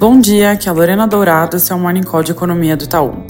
Bom dia, aqui é a Lorena Dourado, esse é o Morning Call de Economia do Itaú.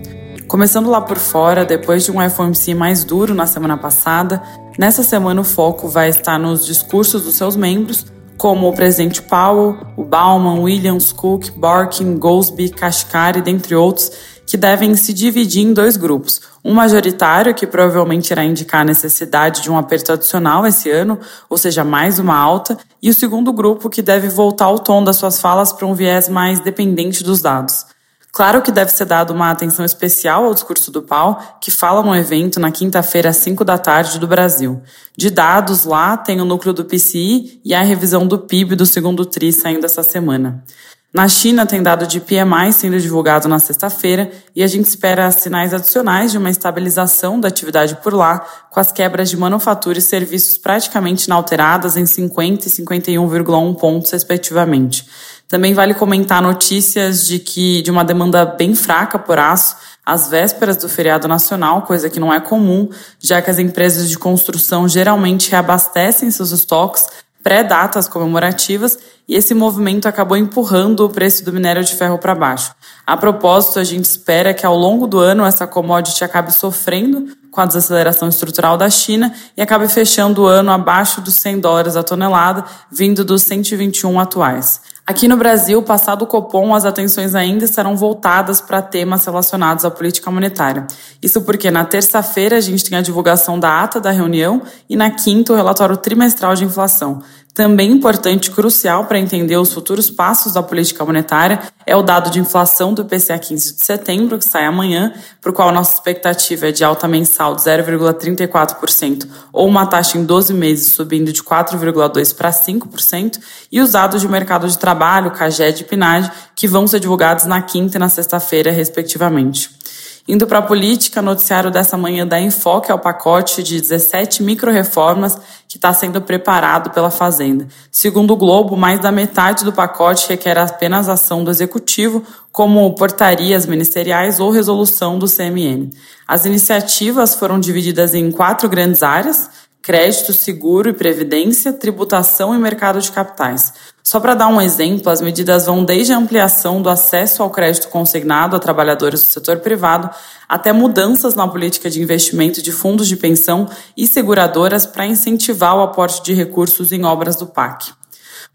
Começando lá por fora, depois de um FOMC mais duro na semana passada, nessa semana o foco vai estar nos discursos dos seus membros, como o presidente Powell, o Bauman, Williams, Cook, Barkin, Goldsby, Kashkari, dentre outros, que devem se dividir em dois grupos. Um majoritário, que provavelmente irá indicar a necessidade de um aperto adicional esse ano, ou seja, mais uma alta, e o segundo grupo, que deve voltar o tom das suas falas para um viés mais dependente dos dados. Claro que deve ser dado uma atenção especial ao discurso do Pau, que fala no evento na quinta-feira às 5 da tarde do Brasil. De dados lá, tem o núcleo do PCI e a revisão do PIB do segundo TRI saindo essa semana. Na China, tem dado de PMI sendo divulgado na sexta-feira e a gente espera sinais adicionais de uma estabilização da atividade por lá, com as quebras de manufatura e serviços praticamente inalteradas em 50 e 51,1 pontos, respectivamente. Também vale comentar notícias de que de uma demanda bem fraca por aço às vésperas do feriado nacional, coisa que não é comum, já que as empresas de construção geralmente reabastecem seus estoques pré-datas comemorativas e esse movimento acabou empurrando o preço do minério de ferro para baixo. A propósito, a gente espera que ao longo do ano essa commodity acabe sofrendo com a desaceleração estrutural da China e acabe fechando o ano abaixo dos 100 dólares a tonelada, vindo dos 121 atuais. Aqui no Brasil, passado o Copom, as atenções ainda estarão voltadas para temas relacionados à política monetária. Isso porque na terça-feira a gente tem a divulgação da ata da reunião e na quinta o relatório trimestral de inflação. Também importante e crucial para entender os futuros passos da política monetária é o dado de inflação do IPCA 15 de setembro, que sai amanhã, para o qual nossa expectativa é de alta mensal de 0,34%, ou uma taxa em 12 meses subindo de 4,2% para 5%, e os dados de mercado de trabalho, CAGED e PNAD, que vão ser divulgados na quinta e na sexta-feira, respectivamente. Indo para a política, noticiário dessa manhã dá enfoque ao pacote de 17 micro-reformas que está sendo preparado pela Fazenda. Segundo o Globo, mais da metade do pacote requer apenas ação do Executivo, como portarias ministeriais ou resolução do CMN. As iniciativas foram divididas em quatro grandes áreas crédito, seguro e previdência, tributação e mercado de capitais. Só para dar um exemplo, as medidas vão desde a ampliação do acesso ao crédito consignado a trabalhadores do setor privado até mudanças na política de investimento de fundos de pensão e seguradoras para incentivar o aporte de recursos em obras do PAC.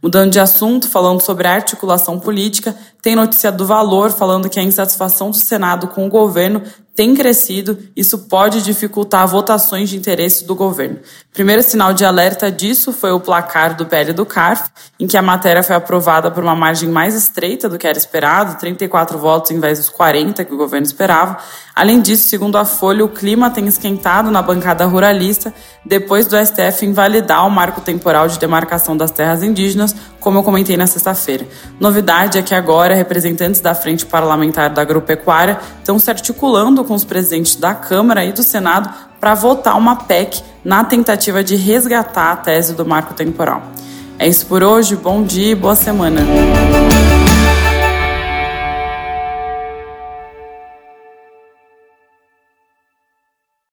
Mudando de assunto, falando sobre articulação política, tem notícia do Valor falando que a insatisfação do Senado com o governo tem crescido, isso pode dificultar votações de interesse do governo. Primeiro sinal de alerta disso foi o placar do PL do CARF, em que a matéria foi aprovada por uma margem mais estreita do que era esperado, 34 votos em vez dos 40 que o governo esperava. Além disso, segundo a Folha, o clima tem esquentado na bancada ruralista depois do STF invalidar o marco temporal de demarcação das terras indígenas, como eu comentei na sexta-feira. Novidade é que agora representantes da Frente Parlamentar da Agropecuária estão se articulando com os presidentes da Câmara e do Senado para votar uma PEC na tentativa de resgatar a tese do marco temporal. É isso por hoje, bom dia e boa semana.